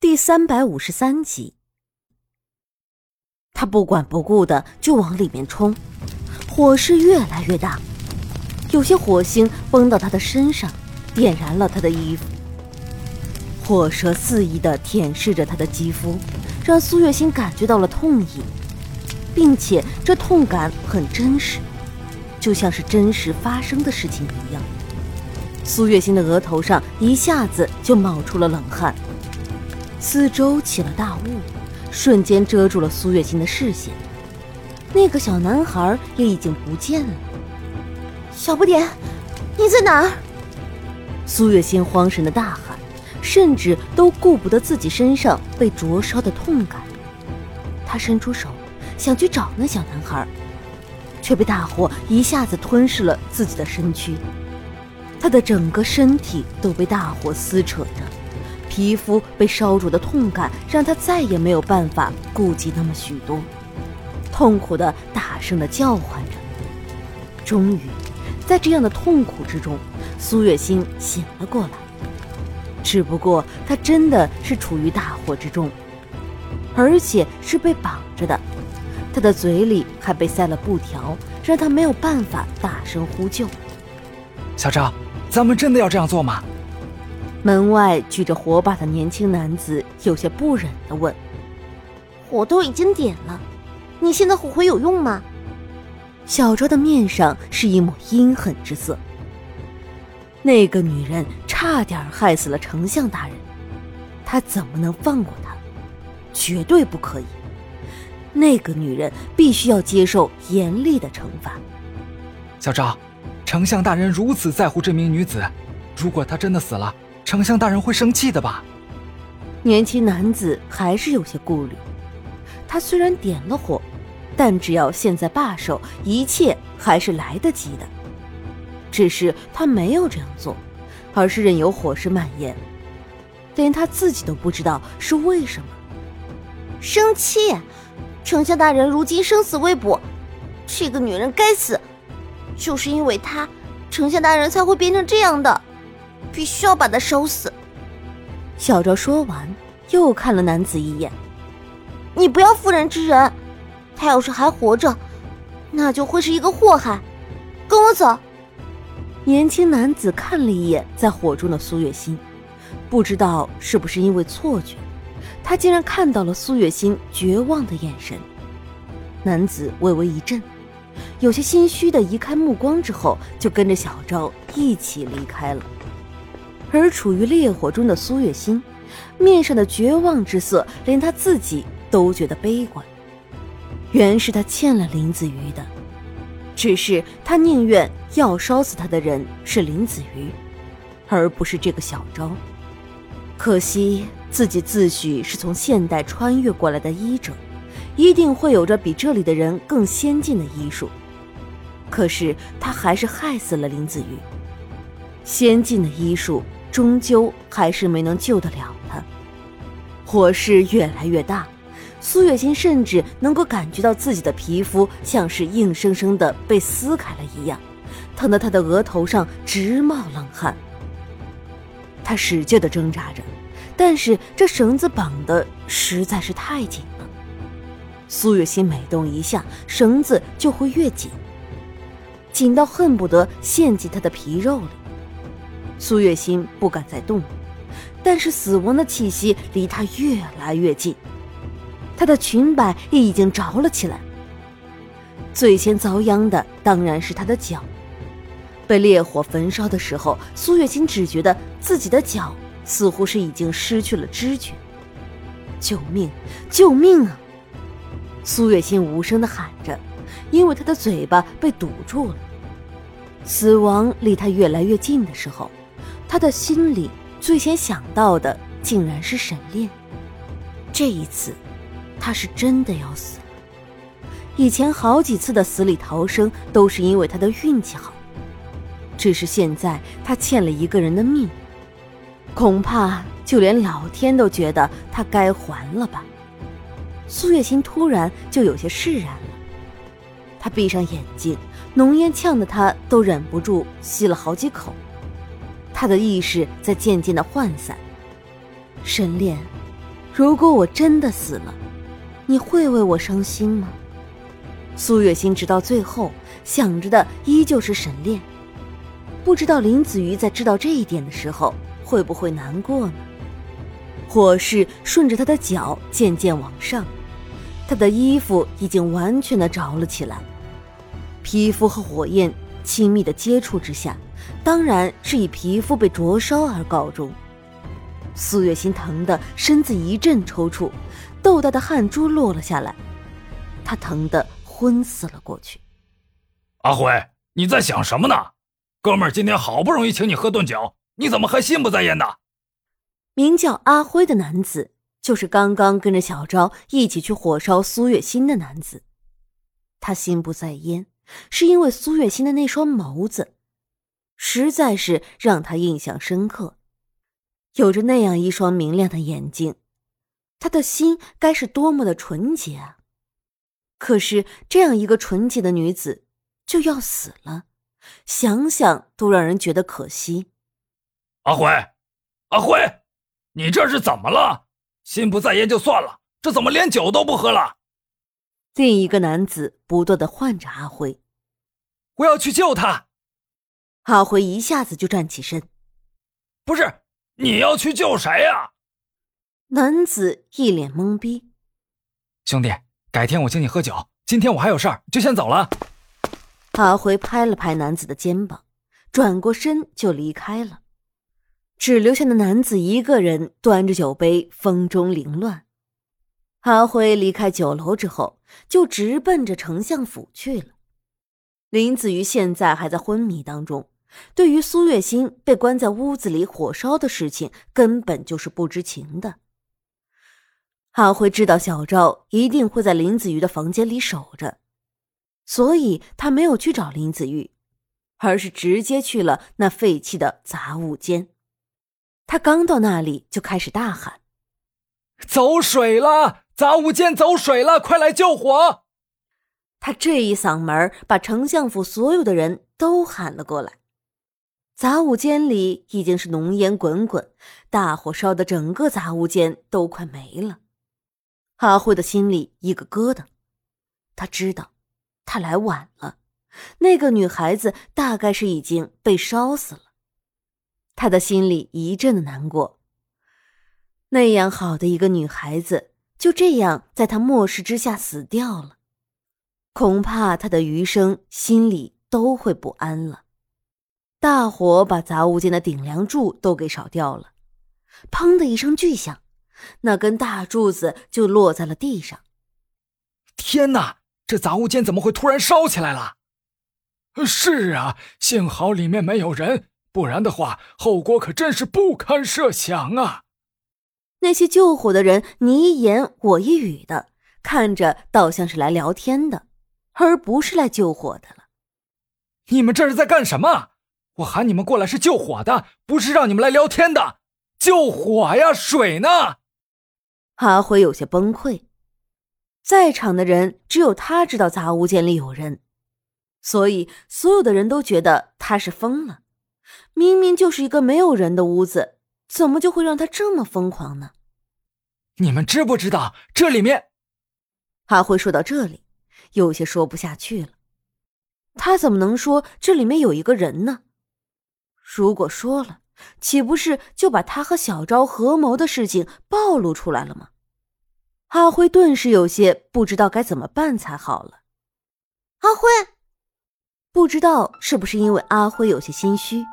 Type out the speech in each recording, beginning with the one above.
第三百五十三集，他不管不顾的就往里面冲，火势越来越大，有些火星崩到他的身上，点燃了他的衣服。火舌肆意的舔舐着他的肌肤，让苏月心感觉到了痛意，并且这痛感很真实，就像是真实发生的事情一样。苏月心的额头上一下子就冒出了冷汗。四周起了大雾，瞬间遮住了苏月心的视线。那个小男孩也已经不见了。小不点，你在哪儿？苏月心慌神的大喊，甚至都顾不得自己身上被灼烧的痛感。他伸出手想去找那小男孩，却被大火一下子吞噬了自己的身躯。他的整个身体都被大火撕扯着。皮肤被烧灼的痛感，让他再也没有办法顾及那么许多，痛苦的大声的叫唤着。终于，在这样的痛苦之中，苏月心醒了过来。只不过，他真的是处于大火之中，而且是被绑着的，他的嘴里还被塞了布条，让他没有办法大声呼救。小赵，咱们真的要这样做吗？门外举着火把的年轻男子有些不忍地问：“火都已经点了，你现在后悔有用吗？”小昭的面上是一抹阴狠之色。那个女人差点害死了丞相大人，他怎么能放过她？绝对不可以！那个女人必须要接受严厉的惩罚。小昭，丞相大人如此在乎这名女子，如果她真的死了，丞相大人会生气的吧？年轻男子还是有些顾虑。他虽然点了火，但只要现在罢手，一切还是来得及的。只是他没有这样做，而是任由火势蔓延，连他自己都不知道是为什么。生气！丞相大人如今生死未卜，这个女人该死！就是因为她，丞相大人才会变成这样的。必须要把他烧死。小昭说完，又看了男子一眼：“你不要妇人之仁，他要是还活着，那就会是一个祸害。跟我走。”年轻男子看了一眼在火中的苏月心，不知道是不是因为错觉，他竟然看到了苏月心绝望的眼神。男子微微一震，有些心虚的移开目光之后，就跟着小昭一起离开了。而处于烈火中的苏月心，面上的绝望之色，连他自己都觉得悲观。原是他欠了林子瑜的，只是他宁愿要烧死他的人是林子瑜，而不是这个小昭。可惜自己自诩是从现代穿越过来的医者，一定会有着比这里的人更先进的医术。可是他还是害死了林子瑜。先进的医术。终究还是没能救得了他。火势越来越大，苏月心甚至能够感觉到自己的皮肤像是硬生生的被撕开了一样，疼得他的额头上直冒冷汗。他使劲的挣扎着，但是这绳子绑的实在是太紧了。苏月心每动一下，绳子就会越紧，紧到恨不得陷进他的皮肉里。苏月心不敢再动，但是死亡的气息离他越来越近，她的裙摆也已经着了起来。最先遭殃的当然是她的脚，被烈火焚烧的时候，苏月心只觉得自己的脚似乎是已经失去了知觉。救命！救命啊！苏月心无声的喊着，因为她的嘴巴被堵住了。死亡离她越来越近的时候。他的心里最先想到的竟然是沈炼。这一次，他是真的要死了。以前好几次的死里逃生都是因为他的运气好，只是现在他欠了一个人的命，恐怕就连老天都觉得他该还了吧。苏月心突然就有些释然了，他闭上眼睛，浓烟呛得他都忍不住吸了好几口。他的意识在渐渐的涣散，沈炼，如果我真的死了，你会为我伤心吗？苏月心直到最后想着的依旧是沈炼，不知道林子瑜在知道这一点的时候会不会难过呢？火势顺着他的脚渐渐往上，他的衣服已经完全的着了起来，皮肤和火焰亲密的接触之下，当然是以皮肤被灼烧而告终。苏月心疼得身子一阵抽搐，豆大的汗珠落了下来，他疼得昏死了过去。阿辉，你在想什么呢？哥们儿今天好不容易请你喝顿酒，你怎么还心不在焉的？名叫阿辉的男子，就是刚刚跟着小昭一起去火烧苏月心的男子。他心不在焉，是因为苏月心的那双眸子，实在是让他印象深刻。有着那样一双明亮的眼睛，他的心该是多么的纯洁啊！可是这样一个纯洁的女子就要死了，想想都让人觉得可惜。阿辉，阿辉，你这是怎么了？心不在焉就算了，这怎么连酒都不喝了？另一个男子不断的唤着阿辉：“我要去救他。”阿辉一下子就站起身：“不是。”你要去救谁呀？男子一脸懵逼。兄弟，改天我请你喝酒，今天我还有事儿，就先走了。阿辉拍了拍男子的肩膀，转过身就离开了，只留下那男子一个人端着酒杯，风中凌乱。阿辉离开酒楼之后，就直奔着丞相府去了。林子瑜现在还在昏迷当中。对于苏月心被关在屋子里火烧的事情，根本就是不知情的。阿辉知道小赵一定会在林子瑜的房间里守着，所以他没有去找林子瑜，而是直接去了那废弃的杂物间。他刚到那里，就开始大喊：“走水了！杂物间走水了！快来救火！”他这一嗓门把丞相府所有的人都喊了过来。杂物间里已经是浓烟滚滚，大火烧的整个杂物间都快没了。阿慧的心里一个疙瘩，他知道他来晚了，那个女孩子大概是已经被烧死了。他的心里一阵的难过，那样好的一个女孩子就这样在他漠视之下死掉了，恐怕他的余生心里都会不安了。大火把杂物间的顶梁柱都给烧掉了，砰的一声巨响，那根大柱子就落在了地上。天哪，这杂物间怎么会突然烧起来了？是啊，幸好里面没有人，不然的话，后果可真是不堪设想啊！那些救火的人你一言我一语的，看着倒像是来聊天的，而不是来救火的了。你们这是在干什么？我喊你们过来是救火的，不是让你们来聊天的。救火呀，水呢？阿辉有些崩溃。在场的人只有他知道杂物间里有人，所以所有的人都觉得他是疯了。明明就是一个没有人的屋子，怎么就会让他这么疯狂呢？你们知不知道这里面？阿辉说到这里，有些说不下去了。他怎么能说这里面有一个人呢？如果说了，岂不是就把他和小昭合谋的事情暴露出来了吗？阿辉顿时有些不知道该怎么办才好了。阿辉，不知道是不是因为阿辉有些心虚，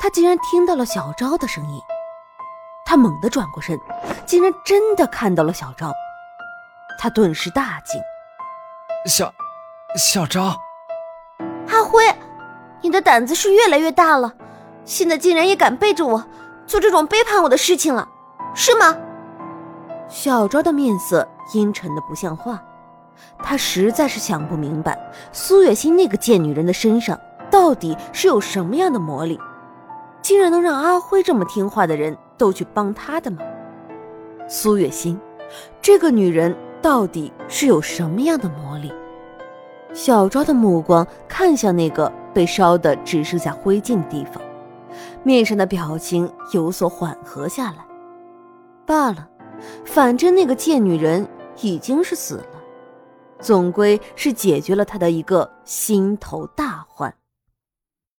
他竟然听到了小昭的声音。他猛地转过身，竟然真的看到了小昭。他顿时大惊：“小，小昭，阿辉，你的胆子是越来越大了。”现在竟然也敢背着我做这种背叛我的事情了，是吗？小昭的面色阴沉的不像话，他实在是想不明白苏月心那个贱女人的身上到底是有什么样的魔力，竟然能让阿辉这么听话的人都去帮他的忙。苏月心，这个女人到底是有什么样的魔力？小昭的目光看向那个被烧的只剩下灰烬的地方。面上的表情有所缓和下来，罢了，反正那个贱女人已经是死了，总归是解决了他的一个心头大患。